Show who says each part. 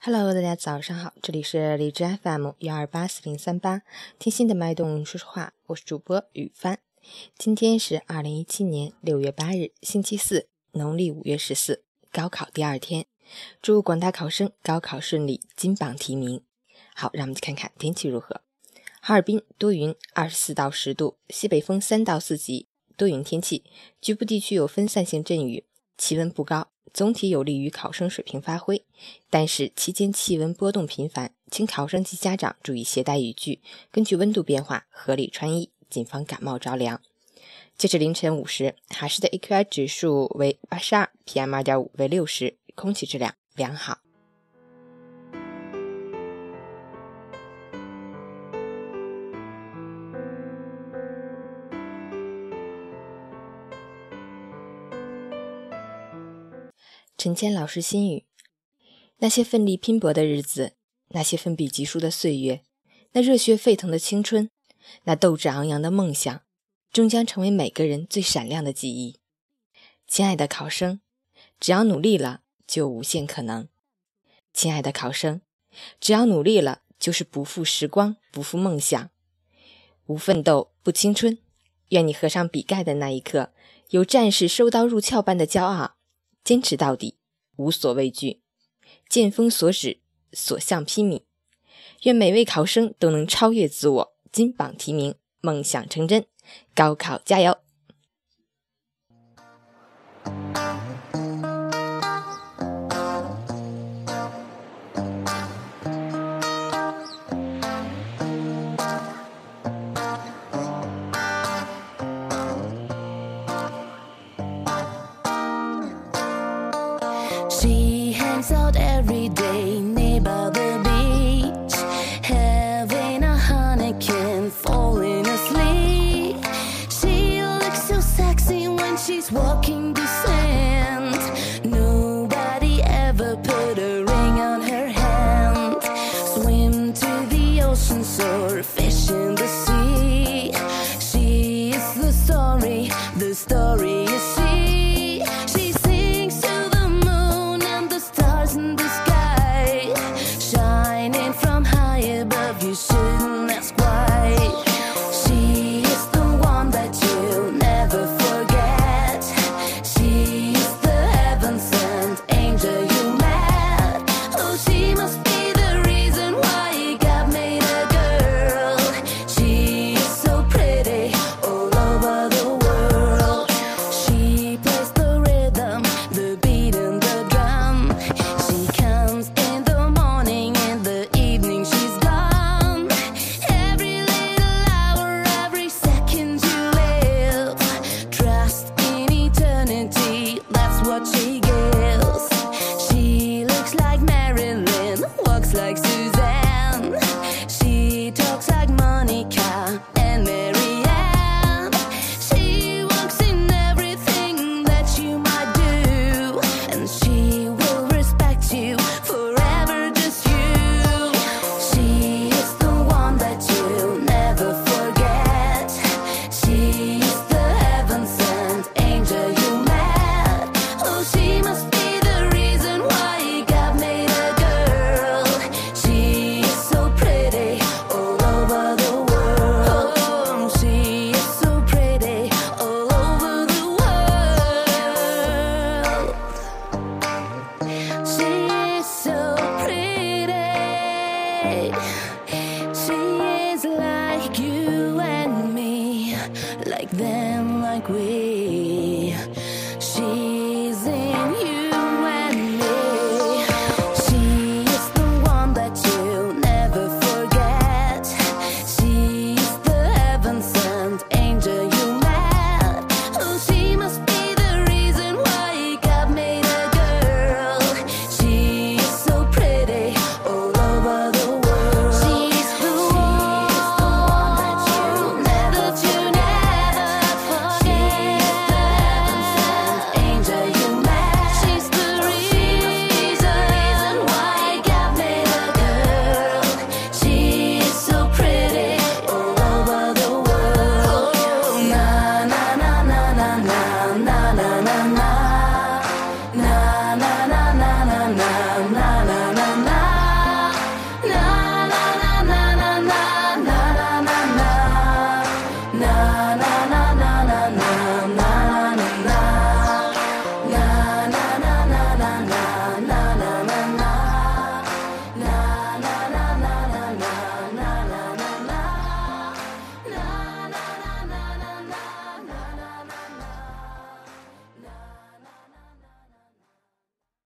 Speaker 1: Hello，大家早上好，这里是荔枝 FM 幺二八四零三八，听心的脉动说说话，我是主播雨帆。今天是二零一七年六月八日，星期四，农历五月十四，高考第二天，祝广大考生高考顺利，金榜题名。好，让我们去看看天气如何。哈尔滨多云，二十四到十度，西北风三到四级，多云天气，局部地区有分散性阵雨，气温不高。总体有利于考生水平发挥，但是期间气温波动频繁，请考生及家长注意携带雨具，根据温度变化合理穿衣，谨防感冒着凉。截至凌晨五时，哈市的 AQI 指数为八十二，PM 二点五为六十，空气质量良好。陈谦老师心语：那些奋力拼搏的日子，那些奋笔疾书的岁月，那热血沸腾的青春，那斗志昂扬的梦想，终将成为每个人最闪亮的记忆。亲爱的考生，只要努力了，就无限可能。亲爱的考生，只要努力了，就是不负时光，不负梦想。无奋斗不青春。愿你合上笔盖的那一刻，有战士收刀入鞘般的骄傲。坚持到底，无所畏惧，剑锋所指，所向披靡。愿每位考生都能超越自我，金榜题名，梦想成真。高考加油
Speaker 2: ！She hangs out every day near by the beach, having a honeycomb, falling asleep. She looks so sexy when she's walking the sand. Nobody ever put a ring on her hand. Swim to the ocean, surf, fish in the Dolce like you and me, like them, like we.